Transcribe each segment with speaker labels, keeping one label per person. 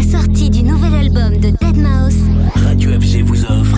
Speaker 1: la sortie du nouvel album de Dead Mouse,
Speaker 2: Radio FG vous offre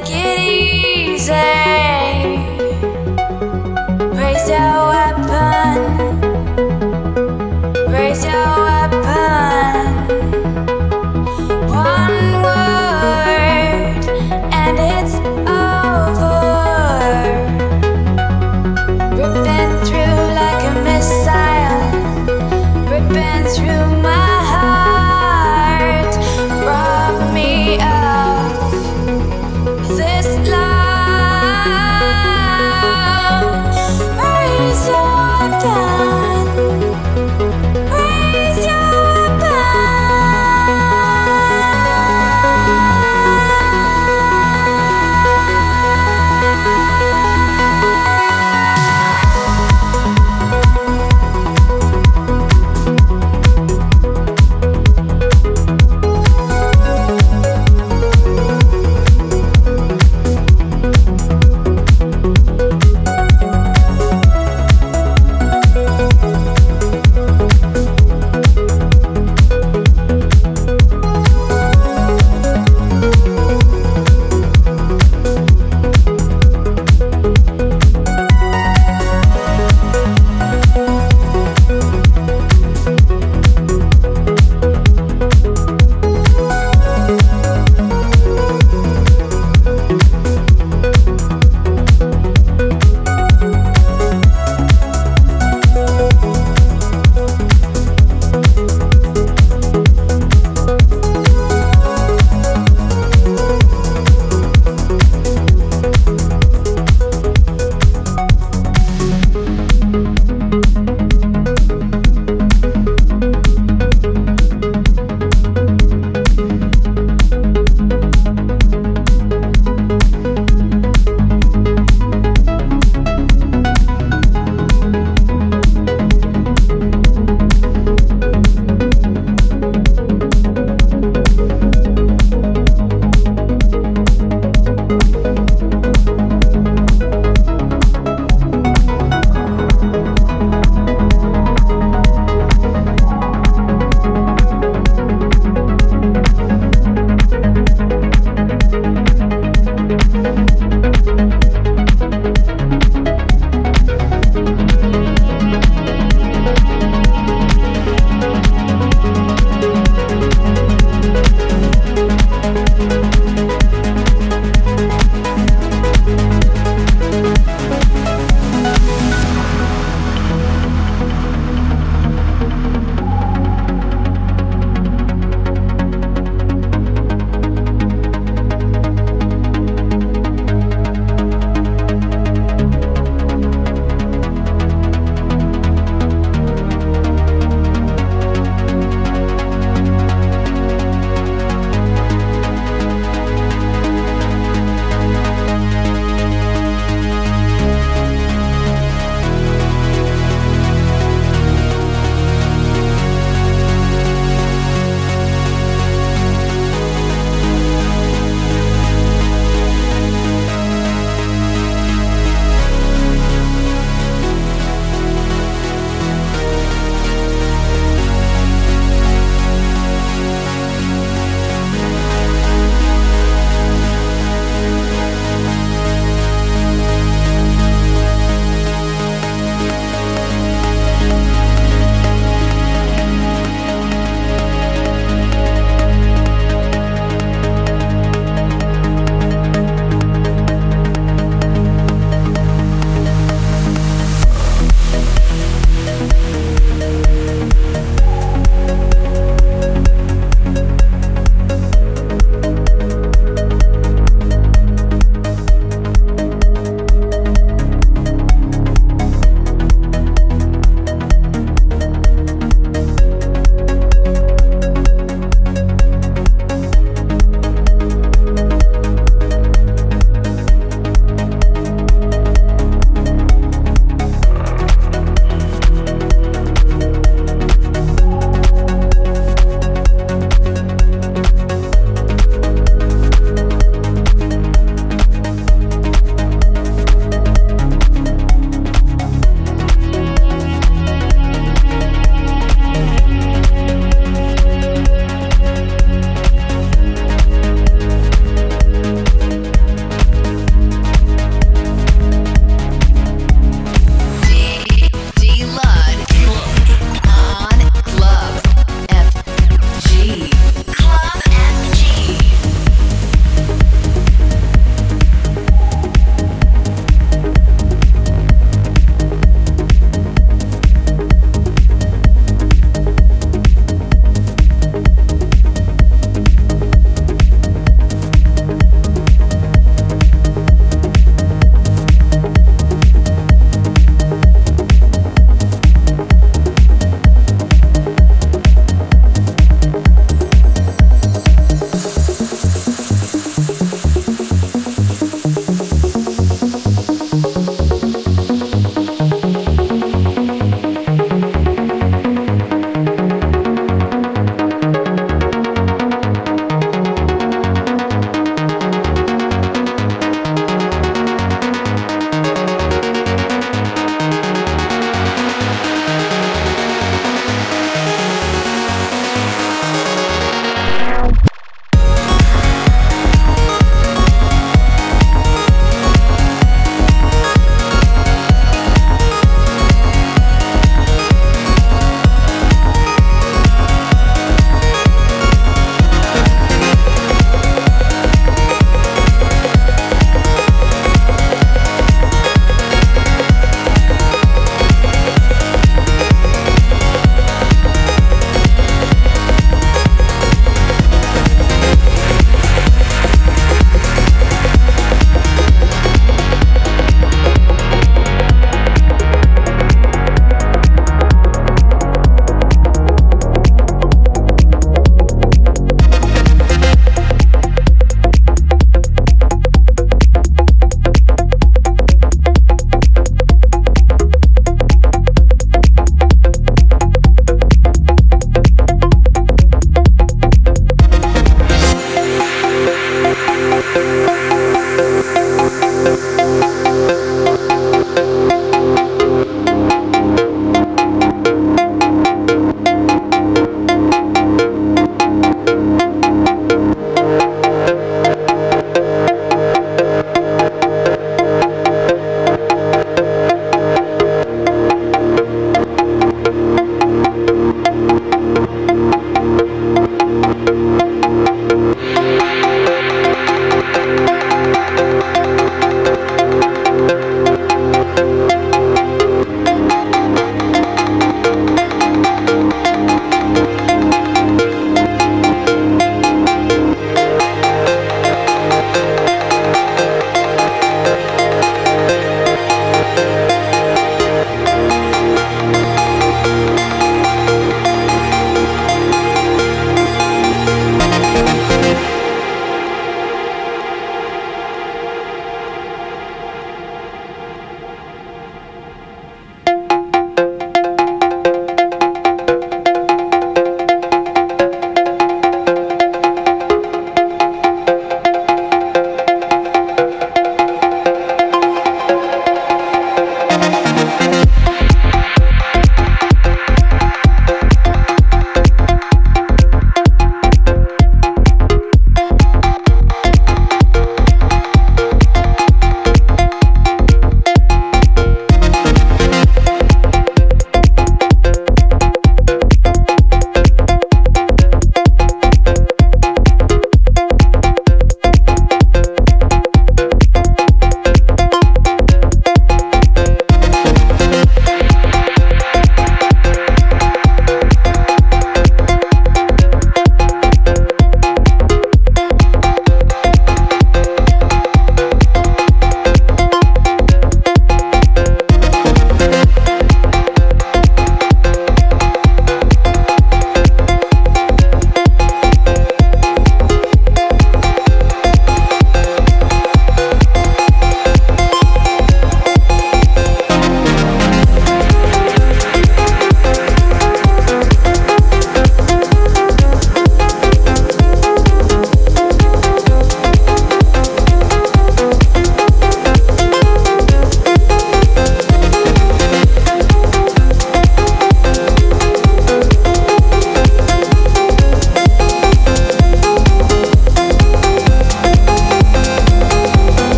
Speaker 3: take it easy. Praise your weapon.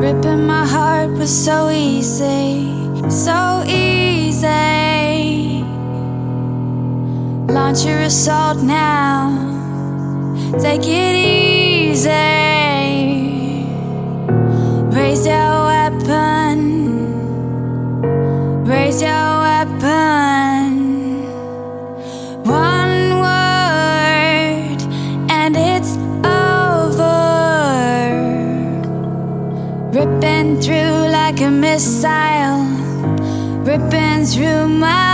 Speaker 3: Ripping my heart was so easy, so easy. Launch your assault now, take it easy. Missile, ripping through my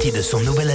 Speaker 2: partie de son nouvel